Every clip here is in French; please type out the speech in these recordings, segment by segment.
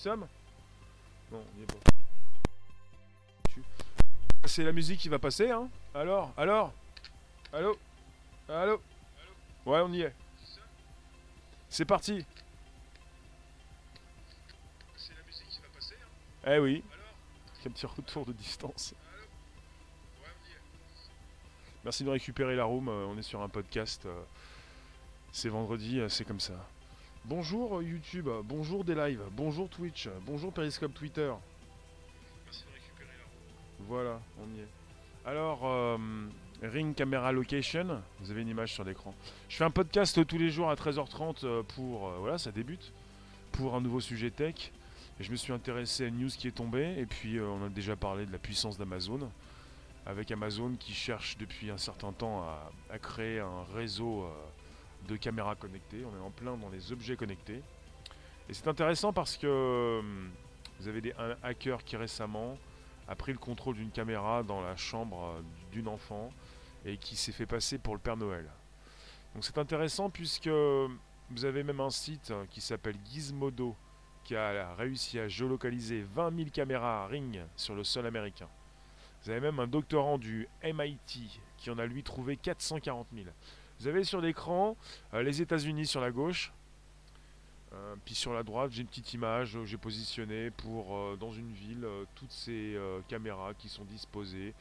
sommes Non, on y est pas. C'est la musique qui va passer, hein Alors Alors Allô? Allô? Ouais, on y est. C'est parti C'est la musique qui va passer, hein Eh oui. Un petit retour de distance. Merci de récupérer la room, euh, on est sur un podcast. euh, C'est vendredi, euh, c'est comme ça. Bonjour euh, YouTube, bonjour des lives, bonjour Twitch, bonjour Periscope Twitter. Merci de récupérer la. Voilà, on y est. Alors, euh, Ring Camera Location, vous avez une image sur l'écran. Je fais un podcast tous les jours à 13h30 euh, pour, euh, voilà, ça débute, pour un nouveau sujet tech. Et je me suis intéressé à une news qui est tombée, et puis euh, on a déjà parlé de la puissance d'Amazon, avec Amazon qui cherche depuis un certain temps à, à créer un réseau de caméras connectées. On est en plein dans les objets connectés. Et c'est intéressant parce que hum, vous avez des, un hacker qui récemment a pris le contrôle d'une caméra dans la chambre euh, d'une enfant et qui s'est fait passer pour le Père Noël. Donc c'est intéressant puisque vous avez même un site euh, qui s'appelle Gizmodo qui a réussi à géolocaliser 20 000 caméras Ring sur le sol américain. Vous avez même un doctorant du MIT qui en a lui trouvé 440 000. Vous avez sur l'écran euh, les États-Unis sur la gauche, euh, puis sur la droite j'ai une petite image que j'ai positionnée pour euh, dans une ville euh, toutes ces euh, caméras qui sont disposées.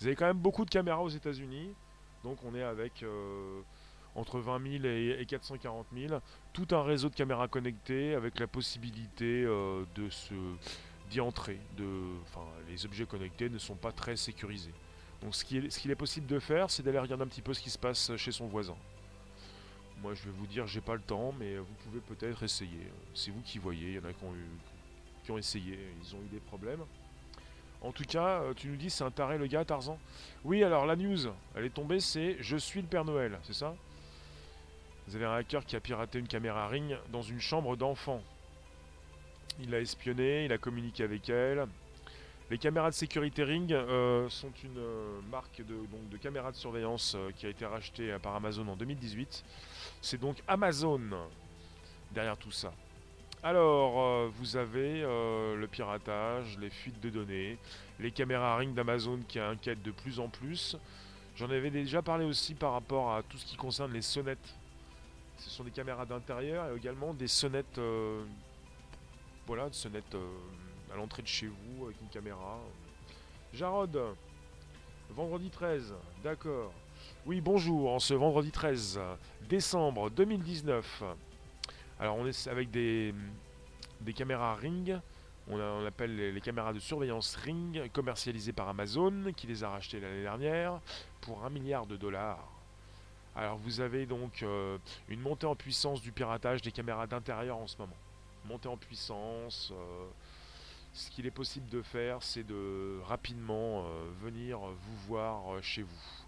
Vous avez quand même beaucoup de caméras aux États-Unis, donc on est avec euh, entre 20 000 et, et 440 000, tout un réseau de caméras connectées avec la possibilité euh, de se d'y entrer. Les objets connectés ne sont pas très sécurisés. Donc ce qu'il est, possible de faire, c'est d'aller regarder un petit peu ce qui se passe chez son voisin. Moi, je vais vous dire, j'ai pas le temps, mais vous pouvez peut-être essayer. C'est vous qui voyez. Il y en a qui ont, qui ont essayé, ils ont eu des problèmes. En tout cas, euh, tu nous dis, c'est un taré le gars, Tarzan? Oui, alors la news, elle est tombée, c'est Je suis le Père Noël, c'est ça? Vous avez un hacker qui a piraté une caméra Ring dans une chambre d'enfant. Il l'a espionné, il a communiqué avec elle. Les caméras de sécurité Ring euh, sont une euh, marque de, caméras de surveillance euh, qui a été rachetée par Amazon en 2018. C'est donc Amazon derrière tout ça. Alors, vous avez le piratage, les fuites de données, les caméras Ring d'Amazon qui inquiètent de plus en plus. J'en avais déjà parlé aussi par rapport à tout ce qui concerne les sonnettes. Ce sont des caméras d'intérieur et également des sonnettes, voilà, des sonnettes à l'entrée de chez vous avec une caméra. Jarod, vendredi 13, d'accord. Oui, bonjour, en ce vendredi 13 décembre 2019. Alors on est avec des, des caméras Ring, on, appelle les, les caméras de surveillance Ring, commercialisées par Amazon, qui les a rachetées l'année dernière pour un milliard de dollars. Alors vous avez donc euh, une montée en puissance du piratage des caméras d'intérieur en ce moment. Montée en puissance, euh, ce qu'il est possible de faire, c'est de rapidement euh, venir vous voir euh, chez vous.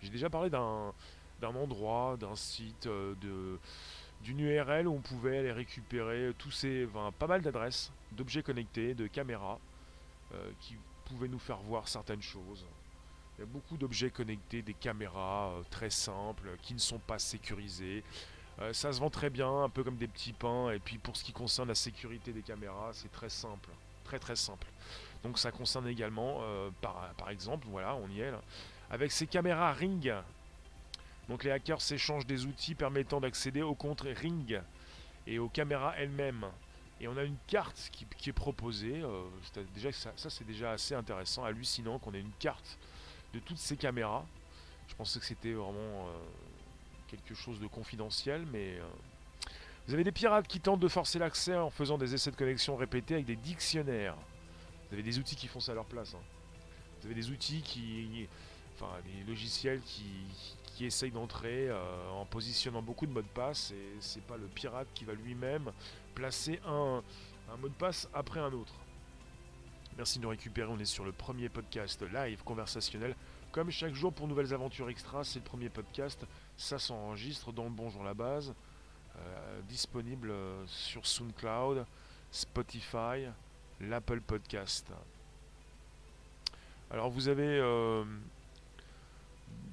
J'ai déjà parlé d'un endroit, d'un site, euh, d'une URL où on pouvait aller récupérer tous ces, pas mal d'adresses, d'objets connectés, de caméras, qui pouvaient nous faire voir certaines choses. Il y a beaucoup d'objets connectés, des caméras très simples, qui ne sont pas sécurisées. Ça se vend très bien, un peu comme des petits pains. Et puis pour ce qui concerne la sécurité des caméras, c'est très simple, très simple. Donc ça concerne également, euh, par, par exemple, voilà, on y est là, avec ces caméras Ring. Donc les hackers s'échangent des outils permettant d'accéder aux comptes Ring et aux caméras elles-mêmes. Et on a une carte qui, est proposée. euh, déjà, ça, ça, c'est déjà assez intéressant, hallucinant qu'on ait une carte de toutes ces caméras. Je pensais que c'était vraiment euh, quelque chose de confidentiel, mais euh, vous avez des pirates qui tentent de forcer l'accès en faisant des essais de connexion répétés avec des dictionnaires. Vous avez des outils qui font ça à leur place. hein. Vous avez des outils qui, enfin, des logiciels qui, qui essayent d'entrer euh, en positionnant beaucoup de mots de passe et c'est pas le pirate qui va lui-même placer un, un mot de passe après un autre. Merci de nous récupérer, on est sur le premier podcast live conversationnel. Comme chaque jour pour nouvelles aventures extra, c'est le premier podcast, ça s'enregistre dans le Bonjour la base, disponible euh, sur SoundCloud, Spotify, l'Apple Podcast. Alors vous avez euh,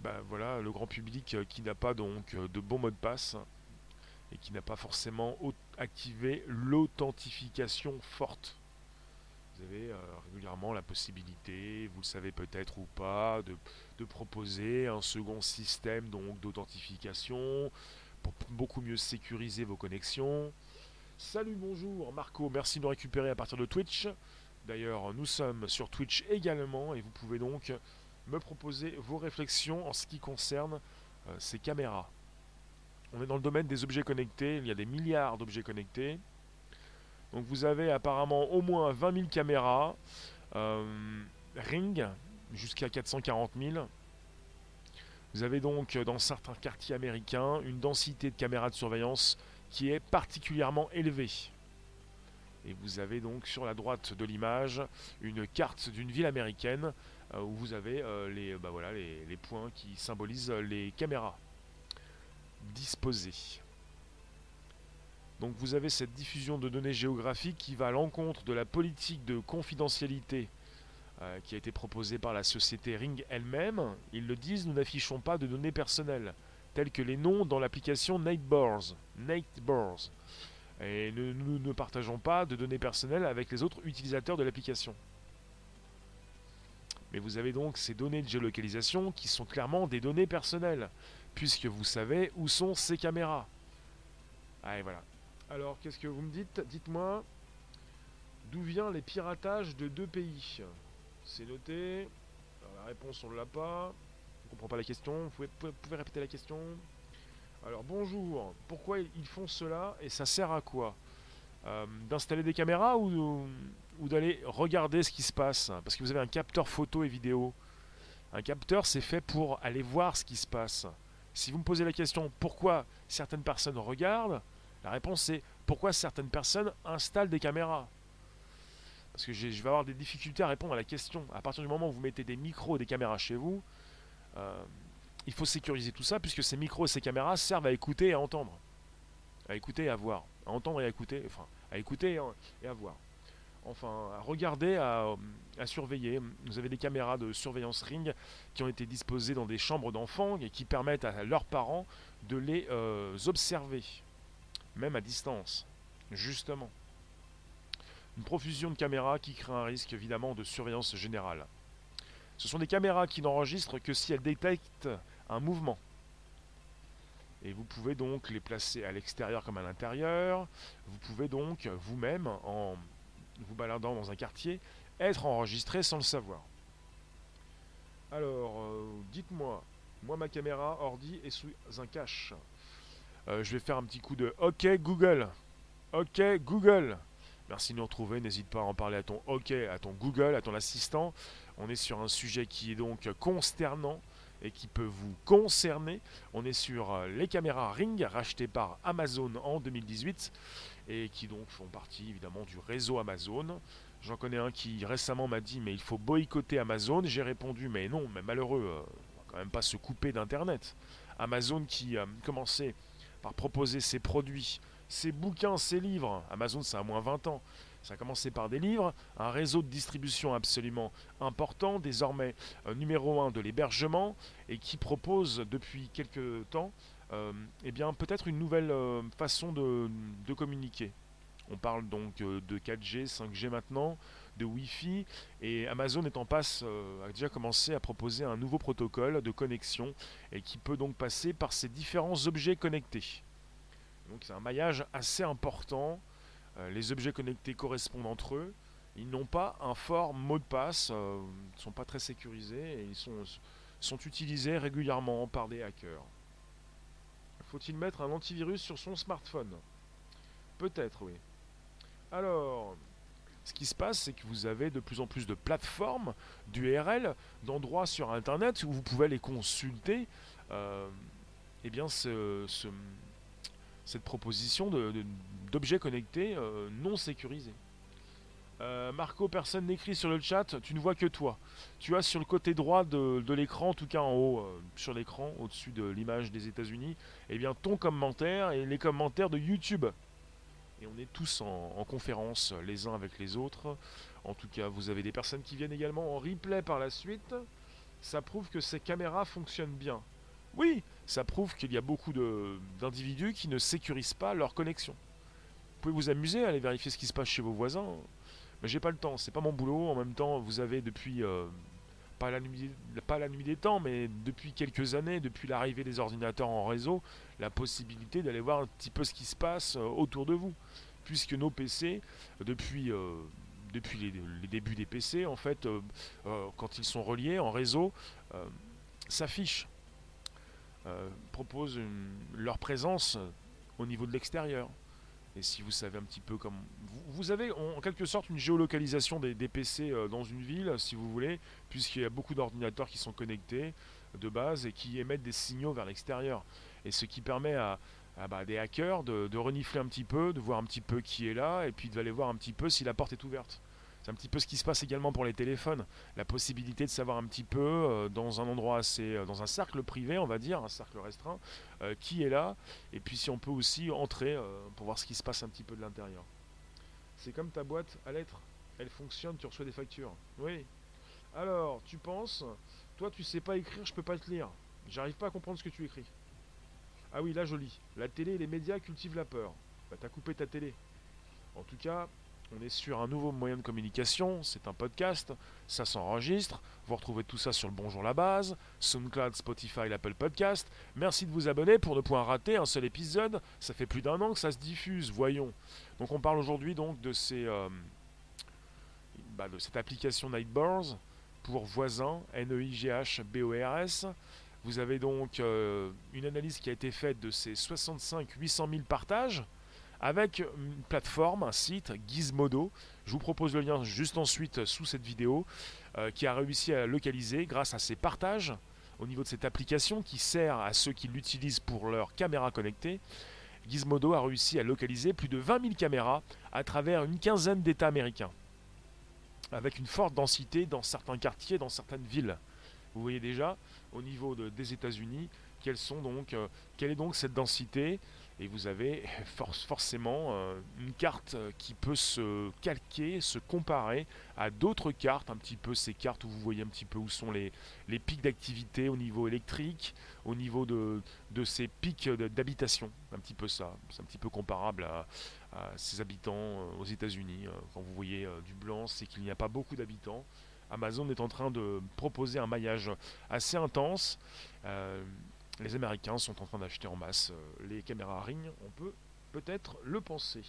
bah, voilà, le grand public euh, qui n'a pas donc euh, de bon mot de passe et qui n'a pas forcément activé l'authentification forte. Vous avez euh, régulièrement la possibilité, vous le savez peut-être ou pas, de, proposer un second système donc d'authentification pour beaucoup mieux sécuriser vos connexions. Salut, bonjour Marco, merci de nous récupérer à partir de Twitch. D'ailleurs, nous sommes sur Twitch également et vous pouvez donc me proposer vos réflexions en ce qui concerne euh, ces caméras. On est dans le domaine des objets connectés, il y a des milliards d'objets connectés. Donc vous avez apparemment au moins 20 000 caméras, euh, Ring jusqu'à 440 000. Vous avez donc dans certains quartiers américains une densité de caméras de surveillance qui est particulièrement élevée. Et vous avez donc sur la droite de l'image une carte d'une ville américaine euh, où vous avez euh, les, bah les, les, points qui symbolisent les caméras disposées. Donc vous avez cette diffusion de données géographiques qui va à l'encontre de la politique de confidentialité euh, qui a été proposée par la société Ring elle-même. Ils le disent, nous n'affichons pas de données personnelles, telles que les noms dans l'application Nightbars. Et nous ne partageons pas de données personnelles avec les autres utilisateurs de l'application. Mais vous avez donc ces données de géolocalisation qui sont clairement des données personnelles, puisque vous savez où sont ces caméras. Allez, voilà. Alors, qu'est-ce que vous me dites? Dites-moi d'où vient les piratages de deux pays? C'est noté. la réponse, on ne l'a pas. Je ne comprends pas la question. Vous pouvez, répéter la question Alors, bonjour. Pourquoi ils font cela et ça sert à quoi? Euh, D'installer des caméras ou, ou d'aller regarder ce qui se passe? Parce que vous avez un capteur photo et vidéo. Un capteur, c'est fait pour aller voir ce qui se passe. Si vous me posez la question pourquoi certaines personnes regardent, la réponse est pourquoi certaines personnes installent des caméras Parce que je vais avoir des difficultés à répondre à la question. À partir du moment où vous mettez des micros et des caméras chez vous, euh, il faut sécuriser tout ça puisque ces micros et ces caméras servent à écouter et à entendre. À écouter et à voir. À entendre et à écouter. Enfin, à écouter et à voir. Enfin, à regarder, à, surveiller. Vous avez des caméras de surveillance ring qui ont été disposées dans des chambres d'enfants et qui permettent à leurs parents de les euh, observer même à distance. Justement. Une profusion de caméras qui crée un risque évidemment de surveillance générale. Ce sont des caméras qui n'enregistrent que si elles détectent un mouvement. Et vous pouvez donc les placer à l'extérieur comme à l'intérieur. Vous pouvez donc vous-même, en vous baladant dans un quartier, être enregistré sans le savoir. Alors, euh, dites-moi, moi ma caméra ordi est sous un cache. Euh, je vais faire un petit coup de OK Google. OK Google. Merci de nous retrouver. N'hésite pas à en parler à ton OK, à ton Google, à ton assistant. On est sur un sujet qui est donc consternant et qui peut vous concerner. On est sur euh, les caméras Ring rachetées par Amazon en 2018 et qui donc font partie évidemment du réseau Amazon. J'en connais un qui récemment m'a dit mais il faut boycotter Amazon. J'ai répondu mais non, mais malheureux, euh, on va quand même pas se couper d'internet. Amazon qui a commençait par proposer ses produits, ses bouquins, ses livres. Amazon, c'est à moins 20 ans. Ça a commencé par des livres, un réseau de distribution absolument important, désormais euh, numéro un de l'hébergement, et qui propose depuis quelques temps euh, eh bien, peut-être une nouvelle euh, façon de, de, communiquer. On parle donc de 4G, 5G maintenant, de Wi-Fi, et Amazon est en passe, a déjà commencé à proposer un nouveau protocole de connexion, et qui peut donc passer par ces différents objets connectés. Donc c'est un maillage assez important. Euh, les objets connectés correspondent entre eux. Ils n'ont pas un fort mot de passe, euh, ils ne sont pas très sécurisés et ils sont, utilisés régulièrement par des hackers. Faut-il mettre un antivirus sur son smartphone? Peut-être, oui. Alors, ce qui se passe, c'est que vous avez de plus en plus de plateformes, d'URL, d'endroits sur Internet où vous pouvez les consulter. Euh, eh bien, ce, cette proposition d'objets connectés euh, non sécurisés. Euh, Marco, personne n'écrit sur le chat, tu ne vois que toi. Tu as sur le côté droit de, l'écran, en tout cas en haut, sur l'écran, au-dessus de l'image des États-Unis, eh bien ton commentaire et les commentaires de YouTube et on est tous en, conférence les uns avec les autres. En tout cas, vous avez des personnes qui viennent également en replay par la suite. Ça prouve que ces caméras fonctionnent bien. Oui, ça prouve qu'il y a beaucoup d'individus qui ne sécurisent pas leur connexion. Vous pouvez vous amuser à aller vérifier ce qui se passe chez vos voisins. Mais j'ai pas le temps, c'est pas mon boulot. En même temps, vous avez depuis euh, pas, la nuit, des temps, mais depuis quelques années, depuis l'arrivée des ordinateurs en réseau, la possibilité d'aller voir un petit peu ce qui se passe euh, autour de vous. Puisque nos PC, depuis, euh, depuis les, débuts des PC, en fait, quand ils sont reliés en réseau, s'affichent, proposent leur présence au niveau de l'extérieur. Et si vous savez un petit peu comme... Vous, avez en quelque sorte une géolocalisation des, PC euh, dans une ville, si vous voulez, puisqu'il y a beaucoup d'ordinateurs qui sont connectés de base et qui émettent des signaux vers l'extérieur. Et ce qui permet à, bah, des hackers de, de, renifler un petit peu, de voir un petit peu qui est là, et puis d'aller voir un petit peu si la porte est ouverte. C'est un petit peu ce qui se passe également pour les téléphones. La possibilité de savoir un petit peu euh, dans un endroit assez, euh, dans un cercle privé, on va dire, un cercle restreint, euh, qui est là. Et puis si on peut aussi entrer pour voir ce qui se passe un petit peu de l'intérieur. C'est comme ta boîte à lettres. Elle fonctionne, tu reçois des factures. Oui. Alors, tu penses, toi tu sais pas écrire, je peux pas te lire. J'arrive pas à comprendre ce que tu écris. Ah oui, là je lis. La télé et les médias cultivent la peur. Bah t'as coupé ta télé. En tout cas, on est sur un nouveau moyen de communication, c'est un podcast, ça s'enregistre, vous retrouvez tout ça sur le Bonjour la base, SoundCloud, Spotify, l'Apple Podcast. Merci de vous abonner pour ne point rater un seul épisode, ça fait plus d'un an que ça se diffuse, voyons. Donc on parle aujourd'hui donc de, euh, bah, cette application Nightbars pour voisins, N-E-I-G-H-B-O-R-S. Vous avez donc euh, une analyse qui a été faite de ces 65-800 000 partages avec une plateforme, un site, Gizmodo. Je vous propose le lien juste ensuite sous cette vidéo, euh, qui a réussi à localiser grâce à ses partages au niveau de cette application qui sert à ceux qui l'utilisent pour leur caméra connectée. Gizmodo a réussi à localiser plus de 20 000 caméras à travers une quinzaine d'États américains, avec une forte densité dans certains quartiers, dans certaines villes. Vous voyez déjà, au niveau des États-Unis, euh, quelle est donc cette densité et vous avez forcément euh, une carte qui peut se calquer, se comparer à d'autres cartes, un petit peu ces cartes où vous voyez un petit peu où sont les, les pics d'activité au niveau électrique, au niveau de, de ces pics d'habitation, un petit peu ça, c'est un petit peu comparable à, ces habitants euh, aux États-Unis. Euh, quand vous voyez du blanc, c'est qu'il n'y a pas beaucoup d'habitants. Amazon est en train de proposer un maillage assez intense les Américains sont en train d'acheter en masse euh, les caméras Ring, on peut peut-être le penser.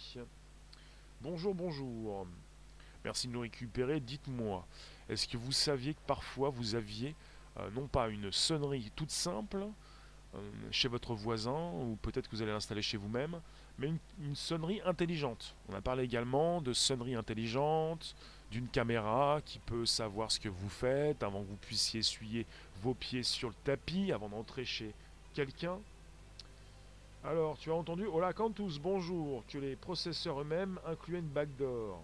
Bonjour, bonjour. Merci de nous récupérer. Dites-moi, est-ce que vous saviez que parfois vous aviez euh, non pas une sonnerie toute simple euh, chez votre voisin, ou peut-être que vous allez l'installer chez vous-même, mais une, une, sonnerie intelligente? On a parlé également de sonnerie intelligente, d'une caméra qui peut savoir ce que vous faites avant que vous puissiez essuyer vos pieds sur le tapis avant d'entrer chez quelqu'un. Alors, tu as entendu Hola Cantus, bonjour, que les processeurs eux-mêmes incluaient une backdoor.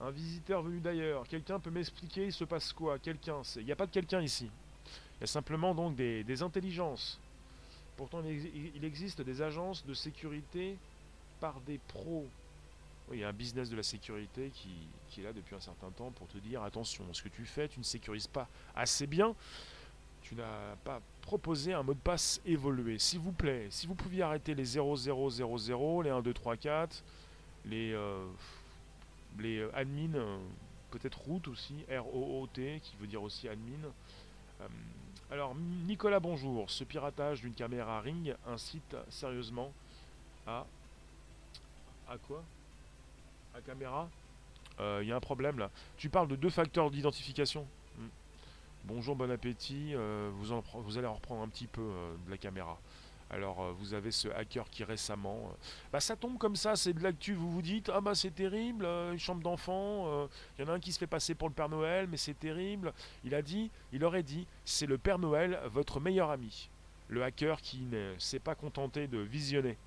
Un visiteur venu d'ailleurs. Quelqu'un peut m'expliquer, il se passe quoi? Quelqu'un, il n'y a pas de quelqu'un ici. Il y a simplement donc des, intelligences. Pourtant, il, existe des agences de sécurité par des pros il y a un business de la sécurité qui, est là depuis un certain temps pour te dire attention, ce que tu fais, tu ne sécurises pas assez bien. Tu n'as pas proposé un mot de passe évolué. S'il vous plaît, si vous pouviez arrêter les 0000, les 1, 2, 3, 4, les, euh, les euh, admins, euh, peut-être route aussi, R-O-O-T, qui veut dire aussi admin. alors, Nicolas, bonjour. Ce piratage d'une caméra Ring incite sérieusement à. À quoi? La caméra, il euh, y a un problème là. Tu parles de deux facteurs d'identification. Bonjour, bon appétit. Euh, vous, allez en reprendre un petit peu euh, de la caméra. Alors, vous avez ce hacker qui récemment. bah, ça tombe comme ça, c'est de l'actu. Vous vous dites, ah bah c'est terrible, une chambre d'enfant. Il y en a un qui se fait passer pour le Père Noël, mais c'est terrible. Il a dit, il aurait dit, c'est le Père Noël, votre meilleur ami. Le hacker qui ne s'est pas contenté de visionner.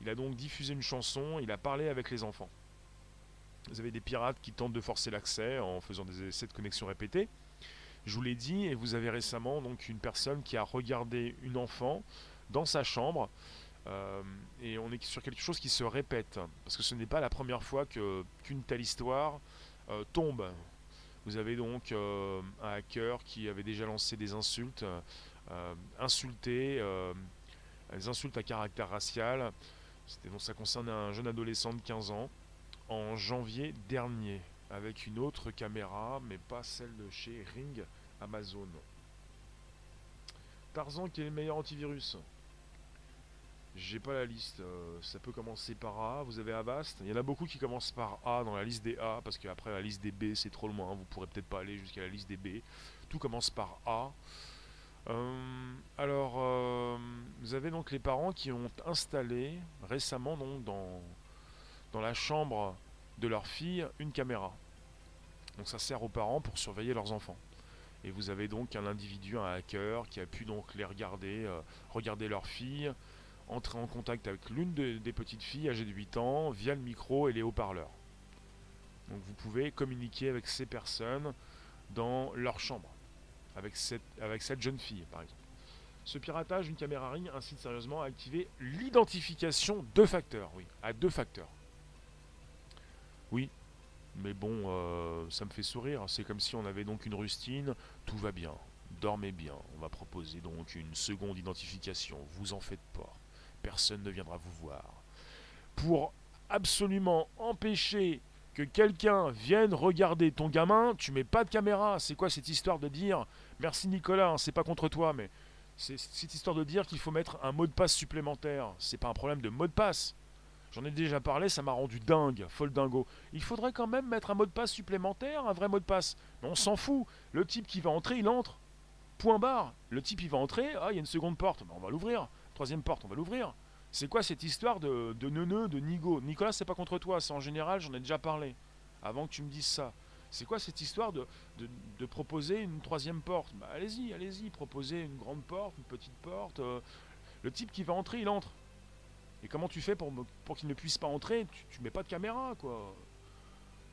Il a donc diffusé une chanson, il a parlé avec les enfants. Vous avez des pirates qui tentent de forcer l'accès en faisant des essais de connexion répétés. Je vous l'ai dit, et vous avez récemment donc une personne qui a regardé une enfant dans sa chambre. Euh, et on est sur quelque chose qui se répète, parce que ce n'est pas la première fois qu'une telle histoire euh, tombe. Vous avez donc euh, un hacker qui avait déjà lancé des insultes insulter, des insultes à caractère racial. Donc ça concerne un jeune adolescent de 15 ans en janvier dernier avec une autre caméra, mais pas celle de chez Ring Amazon. Tarzan qui est le meilleur antivirus? J'ai pas la liste. Euh, ça peut commencer par A. Vous avez Avast. Il y en a beaucoup qui commencent par A dans la liste des A parce qu'après la liste des B c'est trop loin. Vous pourrez peut-être pas aller jusqu'à la liste des B. Tout commence par A. Euh, alors, euh, vous avez donc les parents qui ont installé récemment donc dans, dans la chambre de leur fille une caméra. Donc ça sert aux parents pour surveiller leurs enfants. Et vous avez donc un individu, un hacker, qui a pu donc les regarder, regarder leur fille, entrer en contact avec l'une des petites filles âgées de 8 ans via le micro et les haut-parleurs. Donc vous pouvez communiquer avec ces personnes dans leur chambre, avec cette, avec cette jeune fille par exemple. Ce piratage d'une caméra ring incite sérieusement à activer l'identification de facteurs, oui, à deux facteurs. Oui, mais bon, euh, ça me fait sourire. C'est comme si on avait donc une rustine, tout va bien, dormez bien. On va proposer donc une seconde identification, vous en faites pas personne ne viendra vous voir. Pour absolument empêcher que quelqu'un vienne regarder ton gamin, tu mets pas de caméra. C'est quoi cette histoire de dire merci Nicolas, hein, c'est pas contre toi, mais c'est cette histoire de dire qu'il faut mettre un mot de passe supplémentaire. C'est pas un problème de mot de passe. J'en ai déjà parlé, ça m'a rendu dingue, folle dingo. Il faudrait quand même mettre un mot de passe supplémentaire, un vrai mot de passe. Mais on s'en fout. Le type qui va entrer, il entre. Point barre. Le type il va entrer, ah il y a une seconde porte, ben, on va l'ouvrir. Troisième porte, on va l'ouvrir. C'est quoi cette histoire de, de neuneu, de nigo? Nicolas, c'est pas contre toi, c'est en général, j'en ai déjà parlé, avant que tu me dises ça. C'est quoi cette histoire de, de, proposer une troisième porte? Bah, Allez-y, allez-y, proposez une grande porte, une petite porte. Euh, le type qui va entrer, il entre. Et comment tu fais pour, pour qu'il ne puisse pas entrer? Tu, mets pas de caméra, quoi.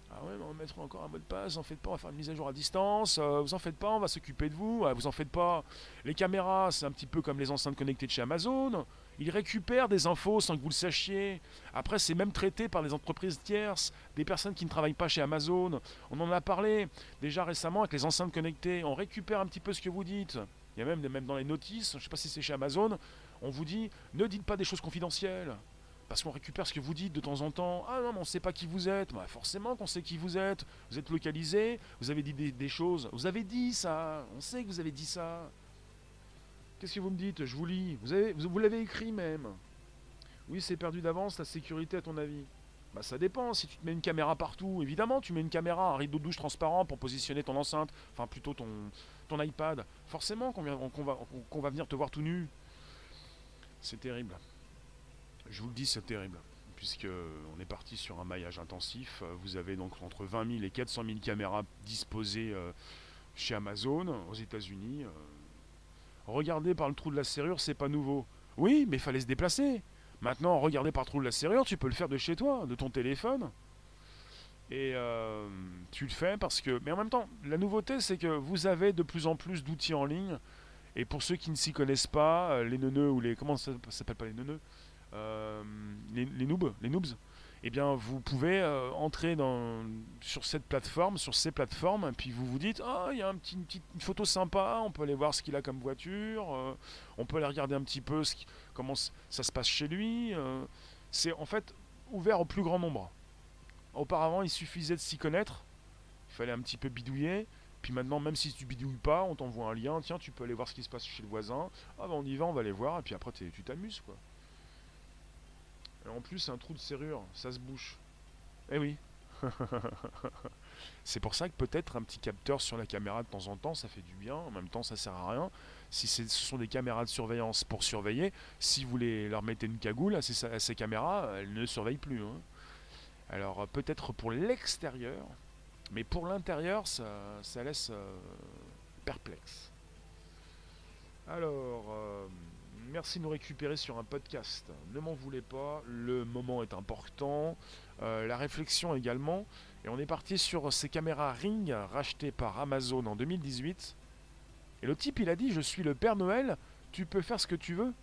Ah ouais, on va mettre encore un mot de passe, vous en faites pas, on va faire une mise à jour à distance, euh, vous en faites pas, on va s'occuper de vous, vous en faites pas. Les caméras, c'est un petit peu comme les enceintes connectées de chez Amazon, ils récupèrent des infos sans que vous le sachiez. Après, c'est même traité par des entreprises tierces, des personnes qui ne travaillent pas chez Amazon. On en a parlé déjà récemment avec les enceintes connectées, on récupère un petit peu ce que vous dites. Il y a même, même dans les notices, je ne sais pas si c'est chez Amazon, on vous dit ne dites pas des choses confidentielles parce qu'on récupère ce que vous dites de temps en temps. Ah non, mais on ne sait pas qui vous êtes. Bah, forcément qu'on sait qui vous êtes. Vous êtes localisé, vous avez dit des, choses. Vous avez dit ça. On sait que vous avez dit ça. Qu'est-ce que vous me dites? Je vous lis. Vous, avez, vous, l'avez écrit même. Oui, c'est perdu d'avance la sécurité à ton avis? Bah ça dépend, si tu te mets une caméra partout, évidemment tu mets une caméra, un rideau de douche transparent pour positionner ton enceinte, enfin plutôt ton, iPad. Forcément qu'on va venir te voir tout nu. C'est terrible. Je vous le dis, c'est terrible, puisque on est parti sur un maillage intensif. Vous avez donc entre 20 000 et 400 000 caméras disposées euh, chez Amazon, aux États-Unis. Euh. Regarder par le trou de la serrure, c'est pas nouveau. Oui, mais il fallait se déplacer. Maintenant, regarder par le trou de la serrure, tu peux le faire de chez toi, de ton téléphone. Et euh, tu le fais parce que. Mais en même temps, la nouveauté, c'est que vous avez de plus en plus d'outils en ligne. Et pour ceux qui ne s'y connaissent pas, les neuneux ou les. Comment ça s'appelle pas les neuneux euh, les, noobs, les noobs, eh bien vous pouvez euh, entrer dans, sur cette plateforme, sur ces plateformes, et puis vous vous dites ah il y a une petite photo sympa, on peut aller voir ce qu'il a comme voiture, euh, on peut aller regarder un petit peu comment ça se passe chez lui. c'est en fait ouvert au plus grand nombre. Auparavant il suffisait de s'y connaître, il fallait un petit peu bidouiller. Puis maintenant, même si tu bidouilles pas, on t'envoie un lien. Tiens, tu peux aller voir ce qui se passe chez le voisin. Ah, ben on y va, on va aller voir. Et puis après, tu t'amuses, quoi. En plus, un trou de serrure, ça se bouche. Eh oui. c'est pour ça que peut-être un petit capteur sur la caméra de temps en temps, ça fait du bien. En même temps, ça sert à rien. Si ce sont des caméras de surveillance pour surveiller, si vous les, leur mettez une cagoule à ces, caméras, elles ne surveillent plus. Hein. Alors peut-être pour l'extérieur, mais pour l'intérieur, ça, laisse euh, perplexe. Alors, euh, merci de nous récupérer sur un podcast. Ne m'en voulez pas, le moment est important, euh, la réflexion également. Et on est parti sur ces caméras Ring rachetées par Amazon en 2018. Et le type, il a dit Je suis le Père Noël, tu peux faire ce que tu veux.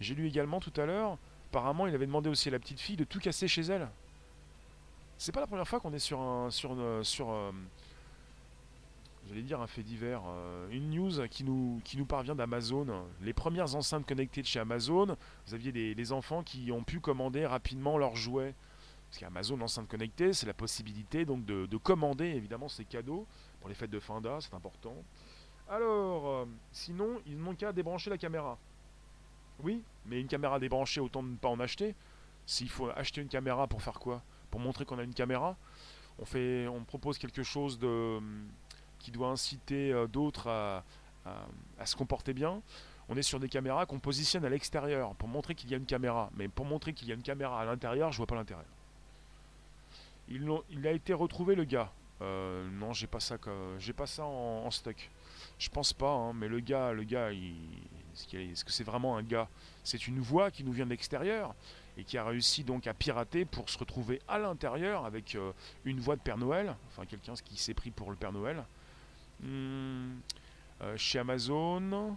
J'ai lu également tout à l'heure, apparemment, il avait demandé aussi à la petite fille de tout casser chez elle. C'est pas la première fois qu'on est sur un. sur, sur, euh, j'allais dire un fait divers, euh, une news qui nous, qui nous parvient d'Amazon. Les premières enceintes connectées de chez Amazon, vous aviez des, enfants qui ont pu commander rapidement leurs jouets. Parce qu'Amazon, l'enceinte connectée, c'est la possibilité donc de, commander évidemment ces cadeaux pour les fêtes de fin d'année, c'est important. Alors, euh, sinon, ils n'ont qu'à débrancher la caméra. Oui, mais une caméra débranchée, autant ne pas en acheter. S'il faut acheter une caméra pour faire quoi? Pour montrer qu'on a une caméra on, fait, on propose quelque chose de, qui doit inciter euh, d'autres à, se comporter bien. On est sur des caméras qu'on positionne à l'extérieur pour montrer qu'il y a une caméra. Mais pour montrer qu'il y a une caméra à l'intérieur, je vois pas l'intérieur. Il, a été retrouvé le gars. Euh, non, j'ai pas ça, j'ai pas ça en, stock. Je pense pas, hein, mais le gars, le gars, est-ce que c'est vraiment un gars? C'est une voix qui nous vient de l'extérieur et qui a réussi donc à pirater pour se retrouver à l'intérieur avec euh, une voix de Père Noël, enfin quelqu'un qui s'est pris pour le Père Noël. Hmm, euh, chez Amazon,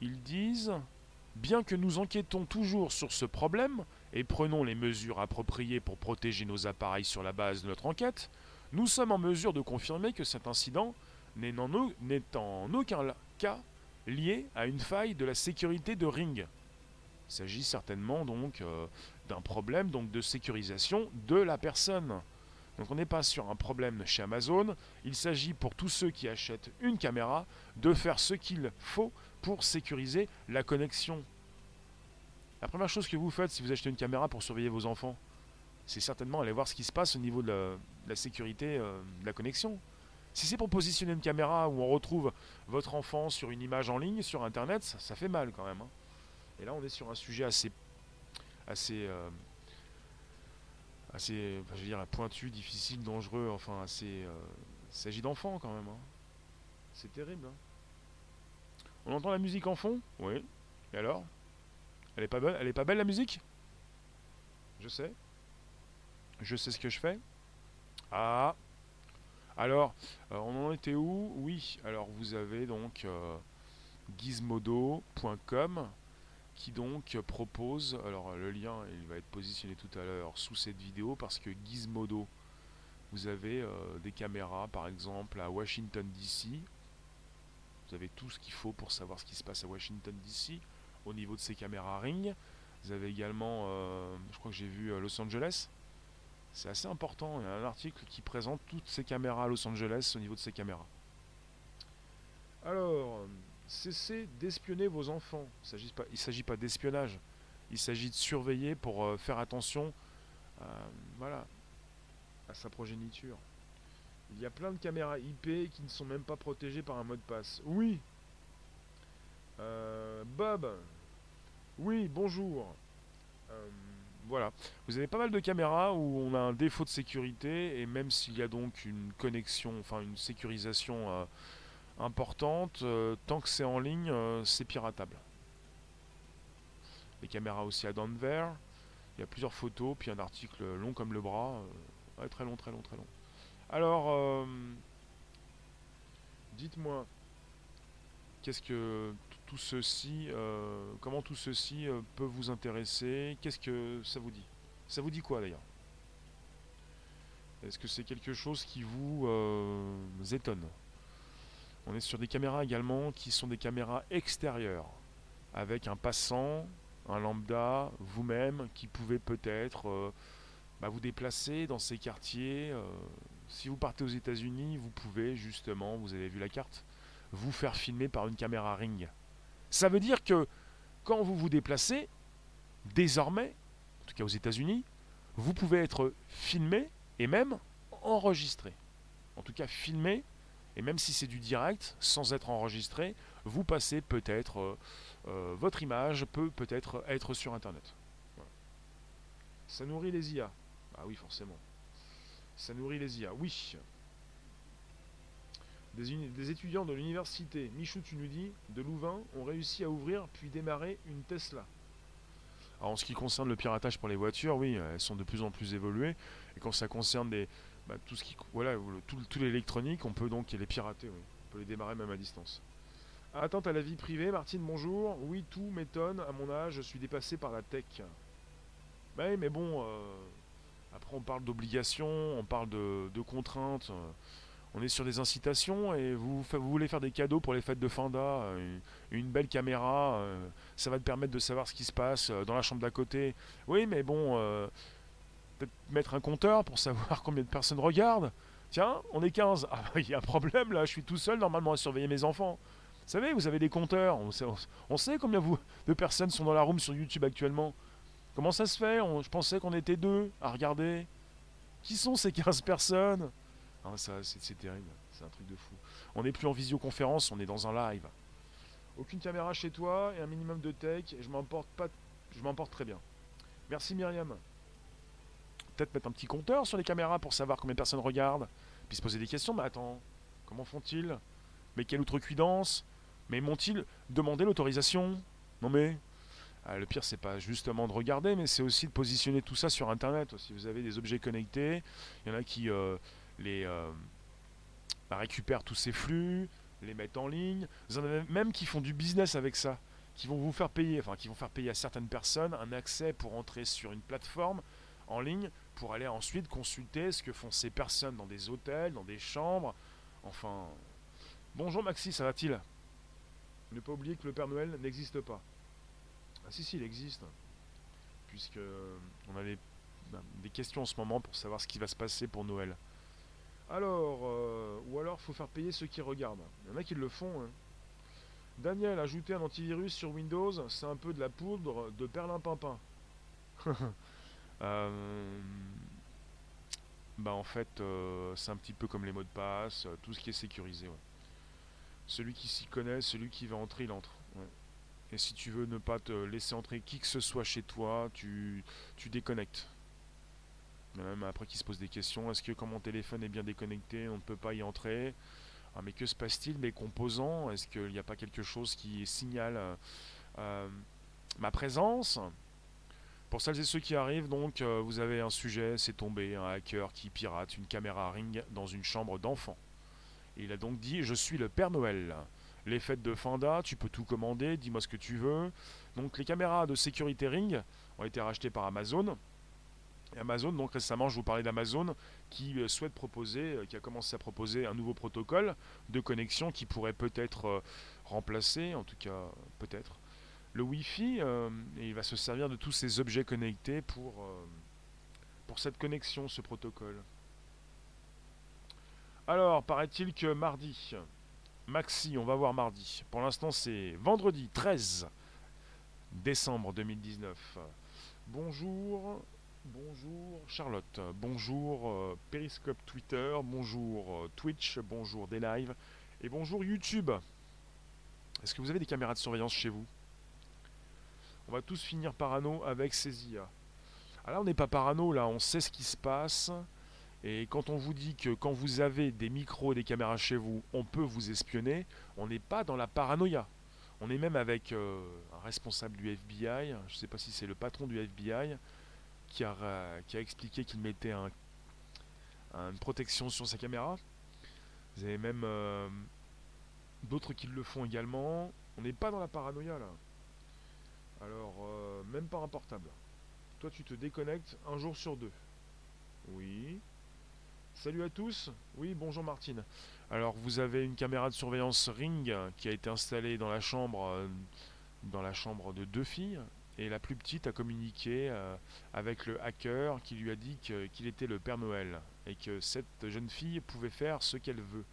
ils disent Bien que nous enquêtons toujours sur ce problème et prenons les mesures appropriées pour protéger nos appareils sur la base de notre enquête, nous sommes en mesure de confirmer que cet incident n'est en, aucun cas lié à une faille de la sécurité de Ring. Il s'agit certainement donc euh, d'un problème donc de sécurisation de la personne. Donc on n'est pas sur un problème chez Amazon, il s'agit pour tous ceux qui achètent une caméra de faire ce qu'il faut pour sécuriser la connexion. La première chose que vous faites si vous achetez une caméra pour surveiller vos enfants, c'est certainement aller voir ce qui se passe au niveau de la, sécurité euh, de la connexion. Si c'est pour positionner une caméra où on retrouve votre enfant sur une image en ligne, sur Internet, ça, fait mal quand même. Hein. Et là, on est sur un sujet assez, assez, euh, assez, je veux dire, pointu, difficile, dangereux. Enfin, assez. Euh, il s'agit d'enfants quand même. Hein. C'est terrible. Hein. On entend la musique en fond? Oui. Et alors? Elle est pas belle Elle est pas belle la musique? Je sais. Je sais ce que je fais. Ah. Alors, euh, on en était où? Oui. Alors, vous avez donc gizmodo.com qui donc propose, alors le lien il va être positionné tout à l'heure sous cette vidéo parce que Gizmodo, vous avez euh, des caméras par exemple à Washington DC, vous avez tout ce qu'il faut pour savoir ce qui se passe à Washington DC au niveau de ces caméras Ring, vous avez également, euh, je crois que j'ai vu euh, Los Angeles, c'est assez important, il y a un article qui présente toutes ces caméras à Los Angeles au niveau de ces caméras. Alors, Cessez d'espionner vos enfants. Il ne s'agit pas, d'espionnage. Il s'agit de surveiller pour euh, faire attention euh, à sa progéniture. Il y a plein de caméras IP qui ne sont même pas protégées par un mot de passe. Oui. Euh, Bob. Oui, bonjour. voilà. Vous avez pas mal de caméras où on a un défaut de sécurité et même s'il y a donc une connexion, enfin une sécurisation importante. Euh, tant que c'est en ligne, euh, c'est piratable. Les caméras aussi à Denver. Il y a plusieurs photos, puis un article long comme le bras. Euh, très long, très long, très long. Alors, dites-moi, qu'est-ce que tout ceci, comment tout ceci peut vous intéresser? Qu'est-ce que ça vous dit? Ça vous dit quoi d'ailleurs? Est-ce que c'est quelque chose qui vous étonne? On est sur des caméras également qui sont des caméras extérieures, avec un passant, un lambda, vous-même, qui pouvez peut-être euh, bah, vous déplacer dans ces quartiers. Euh, si vous partez aux États-Unis, vous pouvez justement, vous avez vu la carte, vous faire filmer par une caméra ring. Ça veut dire que quand vous vous déplacez, désormais, en tout cas aux États-Unis, vous pouvez être filmé et même enregistré. En tout cas filmé et même si c'est du direct, sans être enregistré, vous passez peut-être, euh, euh, votre image peut peut-être être sur Internet. Ça nourrit les IA. Ah oui, forcément. Ça nourrit les IA, oui. Des, étudiants de l'université, Michou, tu nous dis, de Louvain, ont réussi à ouvrir puis démarrer une Tesla. Alors en ce qui concerne le piratage pour les voitures, oui, elles sont de plus en plus évoluées. Et quand ça concerne des, bah, tout ce qui voilà tout, l'électronique on peut donc les pirater on peut les démarrer même à distance. Attente à la vie privée Martine bonjour. Oui tout m'étonne. À mon âge je suis dépassé par la tech. Bah mais bon euh, après on parle d'obligations on parle de, contraintes on est sur des incitations et vous, voulez faire des cadeaux pour les fêtes de fin une, une, belle caméra, ça va te permettre de savoir ce qui se passe dans la chambre d'à côté. Oui, mais bon, peut-être mettre un compteur pour savoir combien de personnes regardent. Tiens, on est 15. Ah, il y a un problème là, je suis tout seul normalement à surveiller mes enfants. Vous savez, vous avez des compteurs. On sait, combien vous, de personnes sont dans la room sur YouTube actuellement. Comment ça se fait? Je pensais qu'on était deux à regarder. Qui sont ces 15 personnes? Ah, ça, c'est terrible. C'est un truc de fou. On n'est plus en visioconférence, on est dans un live. Aucune caméra chez toi et un minimum de tech. Et je m'en porte pas. Je m'en porte très bien. Merci Myriam peut-être mettre un petit compteur sur les caméras pour savoir combien de personnes regardent, puis se poser des questions. Mais attends, comment font-ils? Mais quelle outrecuidance? Mais m'ont-ils demandé l'autorisation? Non mais. Ah, le pire, c'est pas justement de regarder, mais c'est aussi de positionner tout ça sur Internet. Si vous avez des objets connectés, il y en a qui euh, les euh, bah, récupèrent tous ces flux, les mettent en ligne. Vous en avez même qui font du business avec ça, qui vont vous faire payer, enfin qui vont faire payer à certaines personnes un accès pour entrer sur une plateforme en ligne pour aller ensuite consulter ce que font ces personnes dans des hôtels, dans des chambres. Enfin. Bonjour Maxi, ça va-t-il? Ne pas oublier que le Père Noël n'existe pas. Ah si si, il existe. Puisque euh, on a ben, des, questions en ce moment pour savoir ce qui va se passer pour Noël. Alors, euh, ou alors faut faire payer ceux qui regardent. Il y en a qui le font. Hein. Daniel, ajouter un antivirus sur Windows, c'est un peu de la poudre de perlimpinpin. Euh, bah en fait, euh, c'est un petit peu comme les mots de passe, euh, tout ce qui est sécurisé. Celui qui s'y connaît, celui qui va entrer, il entre. Et si tu veux ne pas te laisser entrer qui que ce soit chez toi, tu, tu déconnectes. Même après qui se pose des questions, est-ce que quand mon téléphone est bien déconnecté, on ne peut pas y entrer? Ah, Mais que se passe-t-il? Mes composants, est-ce qu'il n'y a pas quelque chose qui signale ma présence? Pour celles et ceux qui arrivent, donc, euh, vous avez un sujet, c'est tombé, un hacker qui pirate une caméra Ring dans une chambre d'enfant. Il a donc dit Je suis le Père Noël. Les fêtes de Fanda, tu peux tout commander, dis-moi ce que tu veux. Donc, les caméras de sécurité Ring ont été rachetées par Amazon. Amazon, donc récemment, je vous parlais d'Amazon qui euh, souhaite proposer, euh, qui a commencé à proposer un nouveau protocole de connexion qui pourrait peut-être remplacer, en tout cas peut-être, le Wi-Fi, euh, il va se servir de tous ces objets connectés pour, euh, pour cette connexion, ce protocole. Alors, paraît-il que mardi, Maxi, on va voir mardi. Pour l'instant, c'est vendredi 13 décembre 2019. Bonjour, bonjour Charlotte, bonjour euh, Periscope Twitter, bonjour Twitch, bonjour des lives et bonjour YouTube. Est-ce que vous avez des caméras de surveillance chez vous? On va tous finir parano avec ces IA. Alors là, on n'est pas parano, là, on sait ce qui se passe. Et quand on vous dit que quand vous avez des micros et des caméras chez vous, on peut vous espionner, on n'est pas dans la paranoïa. On est même avec euh, un responsable du FBI, je ne sais pas si c'est le patron du FBI, qui a, qui a expliqué qu'il mettait un, une protection sur sa caméra. Vous avez même euh, d'autres qui le font également. On n'est pas dans la paranoïa là. Alors, euh, même pas un portable. Toi, tu te déconnectes un jour sur deux. Oui. Salut à tous. Oui, bonjour Martine. Alors, vous avez une caméra de surveillance Ring qui a été installée dans la chambre, euh, dans la chambre de deux filles. Et la plus petite a communiqué euh, avec le hacker qui lui a dit qu'il était le Père Noël et que cette jeune fille pouvait faire ce qu'elle veut.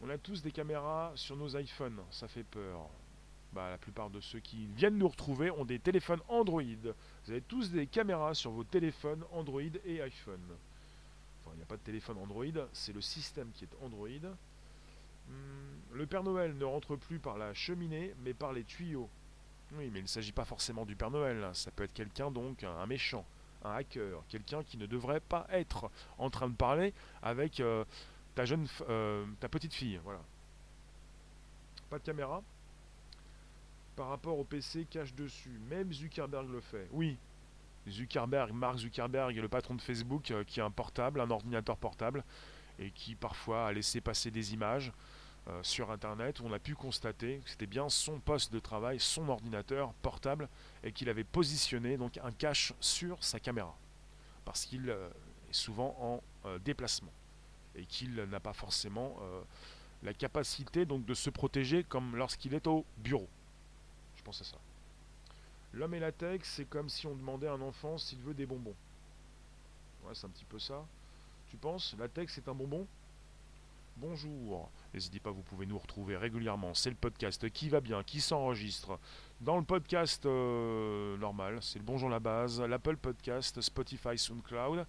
On a tous des caméras sur nos iPhones, ça fait peur. Bah, la plupart de ceux qui viennent nous retrouver ont des téléphones Android. Vous avez tous des caméras sur vos téléphones Android et iPhone. Enfin, il n'y a pas de téléphone Android, c'est le système qui est Android. Hmm, le Père Noël ne rentre plus par la cheminée, mais par les tuyaux. Oui, mais il ne s'agit pas forcément du Père Noël. Ça peut être quelqu'un, donc, un méchant, un hacker, quelqu'un qui ne devrait pas être en train de parler avec euh, ta jeune, euh, ta petite fille. Voilà. Pas de caméra par rapport au PC cache dessus. Même Zuckerberg le fait. Oui, Zuckerberg, Mark Zuckerberg, le patron de Facebook, euh, qui a un portable, un ordinateur portable, et qui parfois a laissé passer des images euh, sur Internet où on a pu constater que c'était bien son poste de travail, son ordinateur portable, et qu'il avait positionné donc un cache sur sa caméra, parce qu'il euh, est souvent en déplacement. et qu'il n'a pas forcément la capacité donc de se protéger comme lorsqu'il est au bureau. Pense à ça. L'homme et la tech, c'est comme si on demandait à un enfant s'il veut des bonbons. Ouais, c'est un petit peu ça. Tu penses La tech, c'est un bonbon? Bonjour. N'hésitez pas, vous pouvez nous retrouver régulièrement. C'est le podcast qui va bien, qui s'enregistre. Dans le podcast euh, normal, c'est le Bonjour la base, l'Apple Podcast, Spotify, SoundCloud.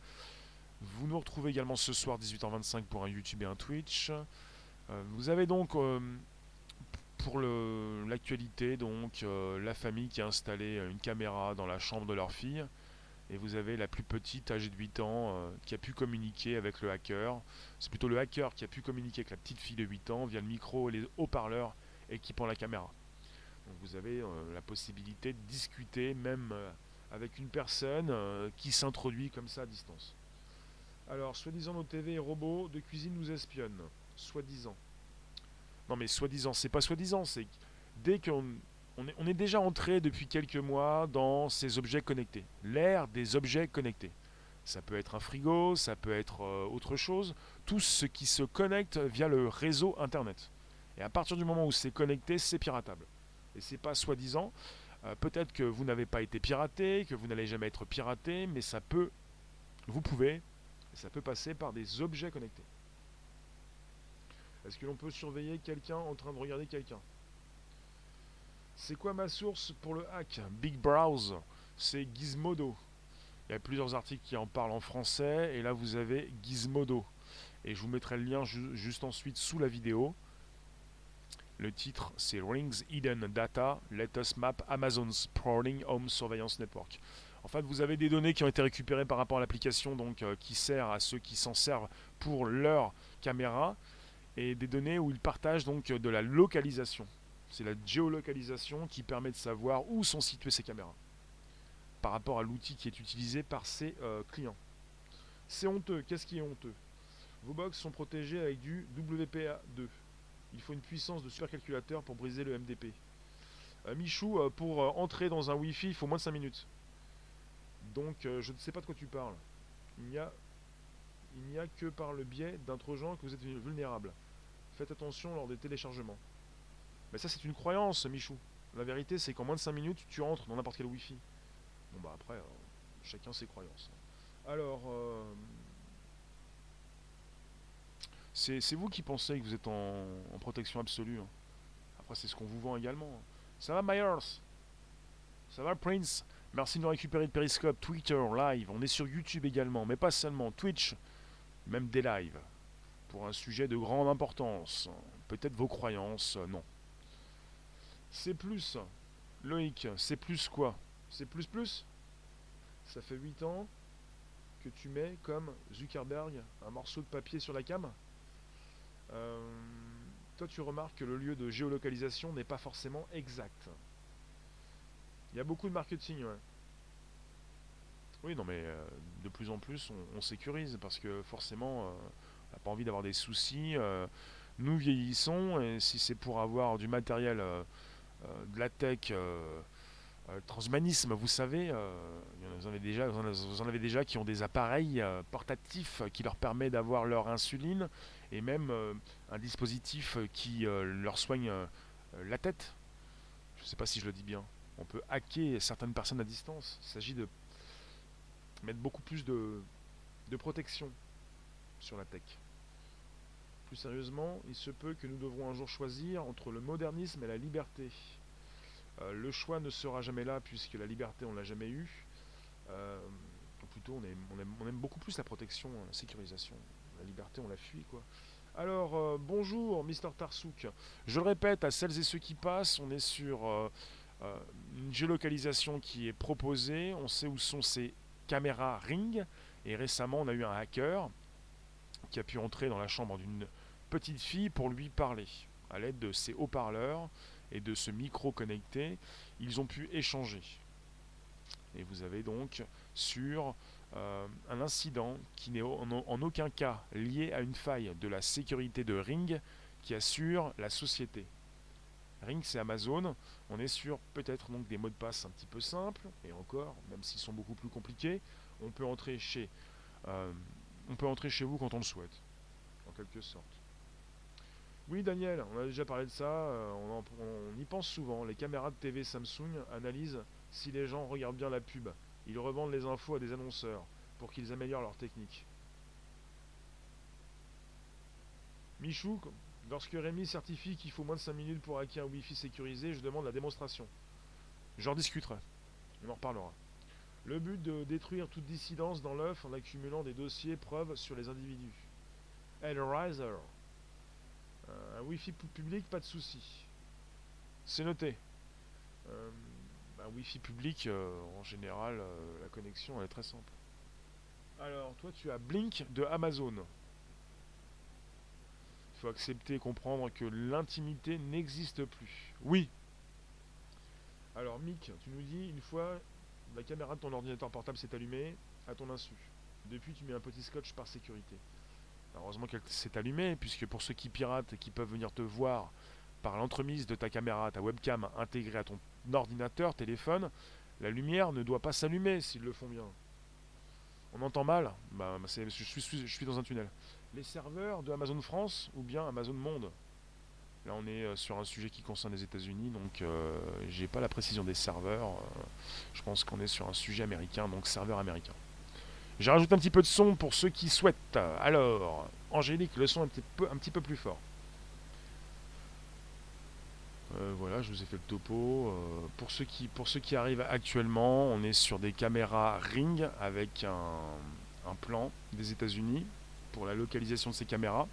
Vous nous retrouvez également ce soir 18h25 pour un YouTube et un Twitch. Euh, vous avez donc euh, pour l'actualité donc la famille qui a installé une caméra dans la chambre de leur fille et vous avez la plus petite âgée de 8 ans qui a pu communiquer avec le hacker. C'est plutôt le hacker qui a pu communiquer avec la petite fille de 8 ans via le micro et les haut-parleurs équipant la caméra. Donc vous avez la possibilité de discuter même avec une personne qui s'introduit comme ça à distance. Alors, soi-disant nos TV et robots de cuisine nous espionnent soi-disant. Non mais soi-disant, c'est pas soi-disant, c'est dès qu'on on est, déjà entré depuis quelques mois dans ces objets connectés, l'ère des objets connectés. Ça peut être un frigo, ça peut être euh, autre chose, tout ce qui se connecte via le réseau Internet. Et à partir du moment où c'est connecté, c'est piratable. Et c'est pas soi-disant. Euh, peut-être que vous n'avez pas été piraté, que vous n'allez jamais être piraté, mais ça peut, vous pouvez, ça peut passer par des objets connectés. Est-ce que l'on peut surveiller quelqu'un en train de regarder quelqu'un? C'est quoi ma source pour le hack? Big Browse, c'est Gizmodo. Il y a plusieurs articles qui en parlent en français, et là vous avez Gizmodo. Et je vous mettrai le lien juste ensuite sous la vidéo. Le titre, c'est Rings Hidden Data, Let Us Map Amazon's Sprawling Home Surveillance Network. En fait, vous avez des données qui ont été récupérées par rapport à l'application euh, qui sert à ceux qui s'en servent pour leur caméra et des données où ils partagent donc de la localisation. C'est la géolocalisation qui permet de savoir où sont situées ces caméras par rapport à l'outil qui est utilisé par ces euh, clients. C'est honteux. Qu'est-ce qui est honteux? Vos box sont protégés avec du WPA2. Il faut une puissance de supercalculateur pour briser le MDP. Euh, Michou, euh, pour entrer dans un Wi-Fi, il faut moins de 5 minutes. Donc je ne sais pas de quoi tu parles. Il n'y a, a que par le biais d'un que vous êtes vulnérable. Faites attention lors des téléchargements. Mais ça, c'est une croyance, Michou. La vérité, c'est qu'en moins de 5 minutes, tu entres dans n'importe quel Wi-Fi. Bon, bah après, euh, chacun ses croyances. Alors, euh, c'est vous qui pensez que vous êtes en, protection absolue. Hein. Après, c'est ce qu'on vous vend également. Ça va, Myers? Ça va, Prince? Merci de nous récupérer de Periscope, Twitter, live. On est sur YouTube également, mais pas seulement. Twitch, même des lives pour un sujet de grande importance. Peut-être vos croyances, euh, non. C'est plus. Loïc, c'est plus quoi? C'est plus plus? Ça fait 8 ans que tu mets comme Zuckerberg un morceau de papier sur la cam? Euh, Toi tu remarques que le lieu de géolocalisation n'est pas forcément exact. Il y a beaucoup de marketing, ouais. Oui, non, mais euh, de plus en plus, on, sécurise parce que forcément, n'a pas envie d'avoir des soucis. Euh, nous vieillissons et si c'est pour avoir du matériel, euh, euh, de la tech, transhumanisme, vous savez, vous en, avez déjà, vous en avez déjà qui ont des appareils portatifs qui leur permet d'avoir leur insuline et même un dispositif qui leur soigne la tête. Je ne sais pas si je le dis bien. On peut hacker certaines personnes à distance. Il s'agit de mettre beaucoup plus de, de protection sur la tech. Sérieusement, il se peut que nous devrons un jour choisir entre le modernisme et la liberté. Euh, le choix ne sera jamais là puisque la liberté on l'a jamais eu. Euh, plutôt on, aime, beaucoup plus la protection, la sécurisation. La liberté on la fuit quoi. Alors euh, bonjour Mister Tarsouk. Je le répète à celles et ceux qui passent, on est sur une géolocalisation qui est proposée. On sait où sont ces caméras Ring. Et récemment on a eu un hacker qui a pu entrer dans la chambre d'une petite fille pour lui parler. À l'aide de ces haut-parleurs et de ce micro connecté, ils ont pu échanger. Et vous avez donc sur euh, un incident qui n'est en, aucun cas lié à une faille de la sécurité de Ring qui assure la société. Ring, c'est Amazon. On est sur peut-être donc des mots de passe un petit peu simples, et encore, même s'ils sont beaucoup plus compliqués, on peut entrer chez euh, on peut entrer chez vous quand on le souhaite. en quelque sorte. Oui, Daniel, on a déjà parlé de ça, euh, on, y pense souvent. Les caméras de TV Samsung analysent si les gens regardent bien la pub. Ils revendent les infos à des annonceurs pour qu'ils améliorent leur technique. Michou, lorsque Rémi certifie qu'il faut moins de 5 minutes pour hacker un Wi-Fi sécurisé, je demande la démonstration. J'en discuterai. On en reparlera. Le but de détruire toute dissidence dans l'œuf en accumulant des dossiers preuves sur les individus. Hellraiser. Euh, un Wi-Fi public, pas de souci. C'est noté. Euh, un Wi-Fi public, euh, en général, la connexion est très simple. Alors, toi, tu as Blink de Amazon. Il faut accepter et comprendre que l'intimité n'existe plus. Oui. Alors, Mick, tu nous dis, une fois, la caméra de ton ordinateur portable s'est allumée à ton insu. Depuis, tu mets un petit scotch par sécurité. Heureusement qu'elle s'est allumée, puisque pour ceux qui piratent et qui peuvent venir te voir par l'entremise de ta caméra, ta webcam intégrée à ton ordinateur, téléphone, la lumière ne doit pas s'allumer s'ils le font bien. On entend mal bah, je, suis, je suis dans un tunnel. Les serveurs de Amazon France ou bien Amazon Monde? Là, on est euh, sur un sujet qui concerne les États-Unis, donc euh, j'ai pas la précision des serveurs. Euh, je pense qu'on est sur un sujet américain, donc serveur américain. J'ai rajouté un petit peu de son pour ceux qui souhaitent. Alors, Angélique, le son est un petit peu, plus fort. voilà, je vous ai fait le topo. pour, ceux qui, pour arrivent actuellement, on est sur des caméras Ring avec un, plan des États-Unis pour la localisation de ces caméras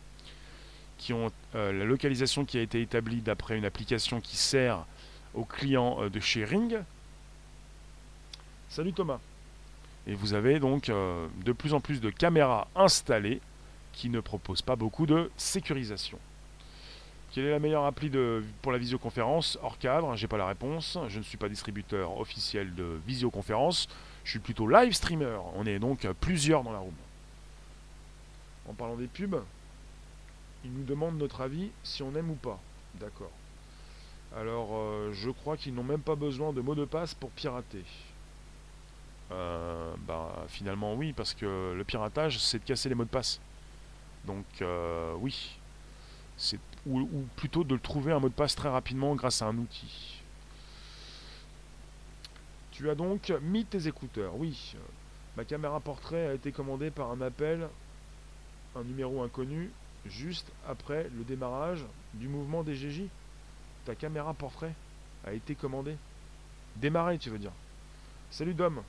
qui ont euh, la localisation qui a été établie d'après une application qui sert aux clients euh, de chez Ring. Salut Thomas. Et vous avez donc euh, de plus en plus de caméras installées qui ne proposent pas beaucoup de sécurisation. Quelle est la meilleure appli pour la visioconférence? Hors cadre J'ai pas la réponse. Je ne suis pas distributeur officiel de visioconférence. Je suis plutôt live streamer. On est donc plusieurs dans la room. En parlant des pubs, il nous demande notre avis si on aime ou pas. D'accord. Alors, euh, je crois qu'ils n'ont même pas besoin de mot de passe pour pirater. Euh, bah, finalement, oui, parce que le piratage, c'est de casser les mots de passe. Donc, euh, oui. Ou, ou, plutôt de trouver un mot de passe très rapidement grâce à un outil. Tu as donc mis tes écouteurs, oui. Ma caméra portrait a été commandée par un appel, un numéro inconnu, juste après le démarrage du mouvement des GJ. Ta caméra portrait a été commandée. Démarrer, tu veux dire. Salut Dom.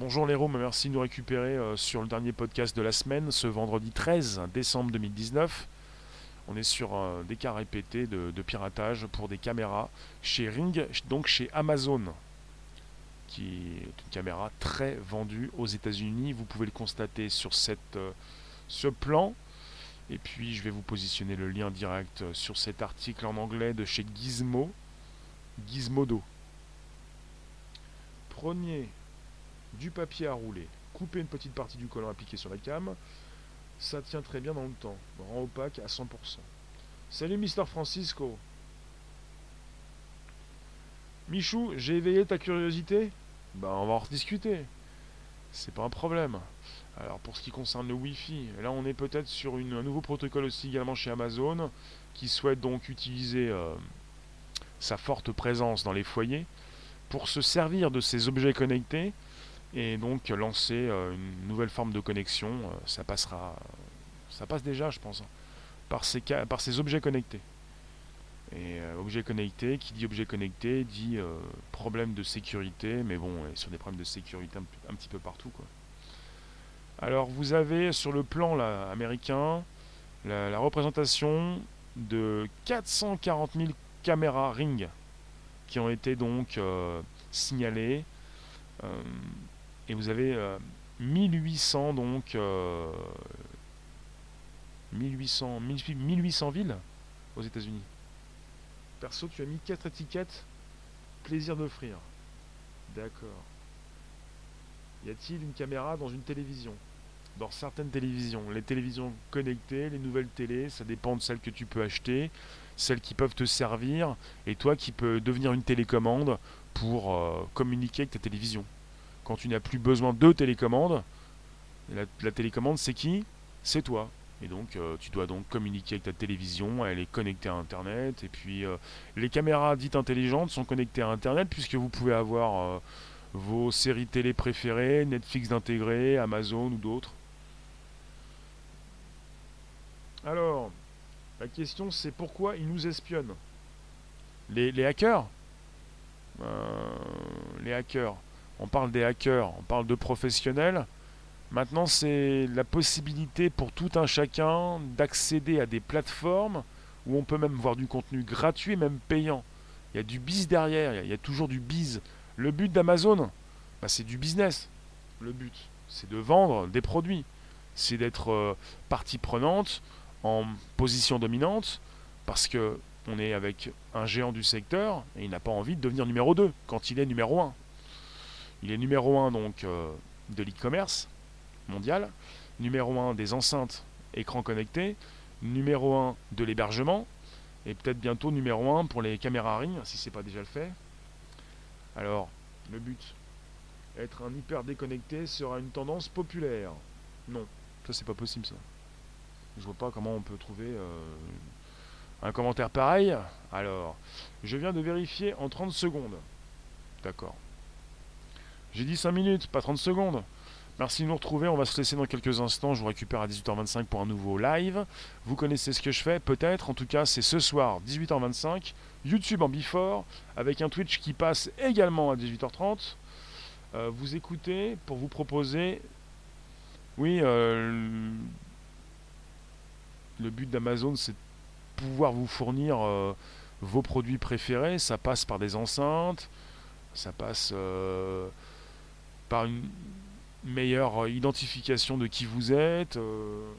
Bonjour les Roms, merci de nous récupérer euh, sur le dernier podcast de la semaine, ce vendredi 13 décembre 2019. On est sur euh, des cas répétés de, piratage pour des caméras chez Ring, donc chez Amazon, qui est une caméra très vendue aux États-Unis. Vous pouvez le constater sur euh, ce plan. Et puis je vais vous positionner le lien direct sur cet article en anglais de chez Gizmo, Gizmodo. Prenez du papier à rouler, coupez une petite partie du collant appliqué sur la cam, ça tient très bien dans le temps, rend opaque à 100%. Salut Mister Francisco. Michou, j'ai éveillé ta curiosité? Bah on va en rediscuter. C'est pas un problème. Alors pour ce qui concerne le Wi-Fi, là on est peut-être sur un nouveau protocole aussi également chez Amazon qui souhaite donc utiliser euh, sa forte présence dans les foyers pour se servir de ces objets connectés et donc lancer euh, une nouvelle forme de connexion. Euh, ça passera, ça passe déjà je pense, hein, par, ces, par ces objets connectés. Et objets connectés, qui dit objet connecté dit problème de sécurité, mais bon, sur des problèmes de sécurité un, petit peu partout quoi. Alors vous avez sur le plan là, américain la, représentation de 440 000 caméras Ring qui ont été donc euh, signalées. Euh, et vous avez 1800 euh, donc 1800, 1800 villes aux États-Unis. Perso, tu as mis 4 étiquettes plaisir d'offrir. D'accord. Y a-t-il une caméra dans une télévision? Dans certaines télévisions. Les télévisions connectées, les nouvelles télés, ça dépend de celles que tu peux acheter, celles qui peuvent te servir, et toi qui peux devenir une télécommande pour euh, communiquer avec ta télévision. Quand tu n'as plus besoin de télécommande, la, télécommande c'est qui? C'est toi. Et donc, euh, tu dois donc communiquer avec ta télévision, elle est connectée à Internet. Et puis, euh, les caméras dites intelligentes sont connectées à Internet, puisque vous pouvez avoir euh, vos séries télé préférées, Netflix d'intégrer, Amazon ou d'autres. Alors, la question c'est pourquoi ils nous espionnent? Les hackers? Les hackers. On parle des hackers, on parle de professionnels. Maintenant, c'est la possibilité pour tout un chacun d'accéder à des plateformes où on peut même voir du contenu gratuit même payant. Il y a du biz derrière, il y a, toujours du biz. Le but d'Amazon, bah, c'est du business. Le but, c'est de vendre des produits. C'est d'être euh, partie prenante en position dominante parce que on est avec un géant du secteur et il n'a pas envie de devenir numéro 2 quand il est numéro 1. Il est numéro 1 donc euh, de l'e-commerce mondial, numéro 1 des enceintes écran connectés, numéro 1 de l'hébergement, et peut-être bientôt numéro 1 pour les caméras Ring, si c'est pas déjà le fait. Alors, le but, être un hyper déconnecté sera une tendance populaire. Non, ça c'est pas possible ça. Je vois pas comment on peut trouver euh, un commentaire pareil. Alors, je viens de vérifier en 30 secondes. D'accord. J'ai dit 5 minutes, pas 30 secondes. Merci de nous retrouver. On va se laisser dans quelques instants. Je vous récupère à 18h25 pour un nouveau live. Vous connaissez ce que je fais, peut-être. En tout cas, c'est ce soir, 18h25. YouTube en before, avec un Twitch qui passe également à 18h30. Euh, vous écoutez pour vous proposer. Oui, euh, le but d'Amazon, c'est de pouvoir vous fournir euh, vos produits préférés. Ça passe par des enceintes. Ça passe par une meilleure euh, identification de qui vous êtes. Euh.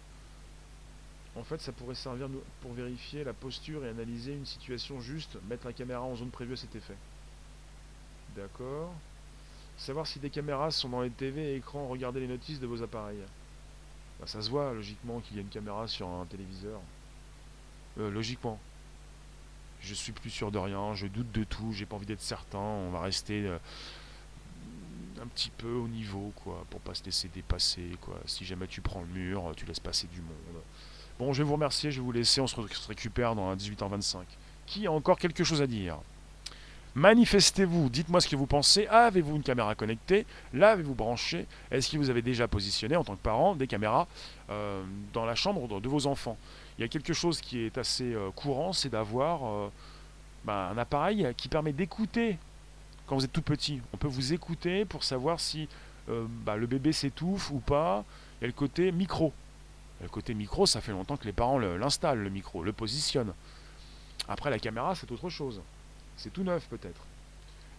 En fait, ça pourrait servir pour vérifier la posture et analyser une situation juste, mettre la caméra en zone prévue à cet effet. D'accord. Savoir si des caméras sont dans les TV et écrans, regarder les notices de vos appareils. Bah, ça se voit logiquement qu'il y a une caméra sur un téléviseur. Euh, logiquement. Je suis plus sûr de rien, je doute de tout, j'ai pas envie d'être certain, on va rester un petit peu au niveau, quoi, pour pas se laisser dépasser, quoi. Si jamais tu prends le mur, tu laisses passer du monde. Bon, je vais vous remercier, je vais vous laisser, on se récupère dans 18h25. Qui a encore quelque chose à dire? Manifestez-vous, dites-moi ce que vous pensez. Avez-vous une caméra connectée? L'avez-vous branchée? Est-ce que vous avez déjà positionné en tant que parent des caméras euh, dans la chambre de vos enfants? Il y a quelque chose qui est assez euh, courant, c'est d'avoir euh, ben, un appareil qui permet d'écouter quand vous êtes tout petit. On peut vous écouter pour savoir si euh, bah, le bébé s'étouffe ou pas. Il y a le côté micro. Le côté micro, ça fait longtemps que les parents l'installent, le micro, le positionnent. Après, la caméra, c'est autre chose. C'est tout neuf peut-être.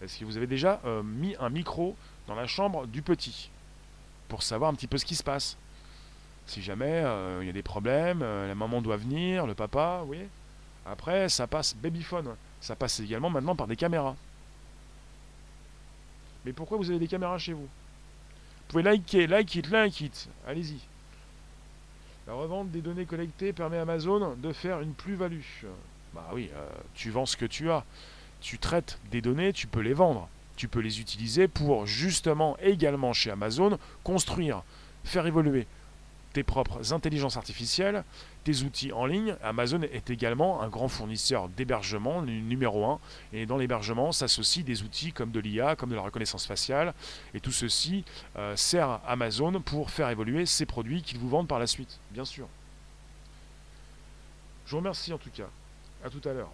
Est-ce que vous avez déjà euh, mis un micro dans la chambre du petit pour savoir un petit peu ce qui se passe? Si jamais euh, il y a des problèmes, la maman doit venir, le papa, oui. Après, ça passe babyphone. Ça passe également maintenant par des caméras. Mais pourquoi vous avez des caméras chez vous? Vous pouvez liker, like it, like it. Allez-y. La revente des données collectées permet à Amazon de faire une plus-value. Bah oui, euh, tu vends ce que tu as. Tu traites des données, tu peux les vendre. Tu peux les utiliser pour justement également chez Amazon construire, faire évoluer tes propres intelligences artificielles, tes outils en ligne. Amazon est également un grand fournisseur d'hébergement, numéro 1. Et dans l'hébergement s'associent des outils comme de l'IA, comme de la reconnaissance faciale. Et tout ceci euh, sert Amazon pour faire évoluer ses produits qu'ils vous vendent par la suite, bien sûr. Je vous remercie en tout cas. À tout à l'heure.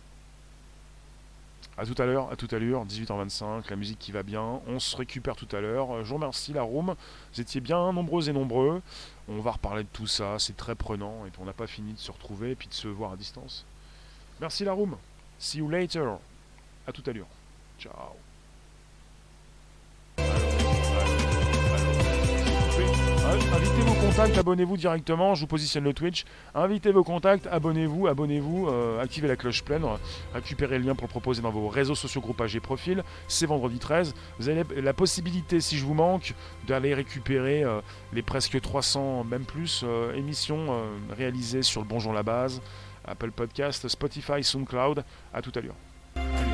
A tout à l'heure, à tout à l'heure, 18h25, la musique qui va bien. On se récupère tout à l'heure. Je vous remercie la room. Vous étiez bien nombreux et nombreux. On va reparler de tout ça, c'est très prenant et on n'a pas fini de se retrouver et puis de se voir à distance. Merci la room. See you later. À tout à l'heure. Ciao. Invitez vos contacts, abonnez-vous directement, je vous positionne le Twitch. Invitez vos contacts, abonnez-vous, abonnez-vous, euh, activez la cloche pleine, récupérez le lien pour le proposer dans vos réseaux sociaux, groupages et profils. C'est vendredi 13. Vous avez la possibilité, si je vous manque, d'aller récupérer euh, les presque 300, même plus, euh, émissions réalisées sur le Bonjour la Base, Apple Podcast, Spotify, SoundCloud. À tout à l'heure.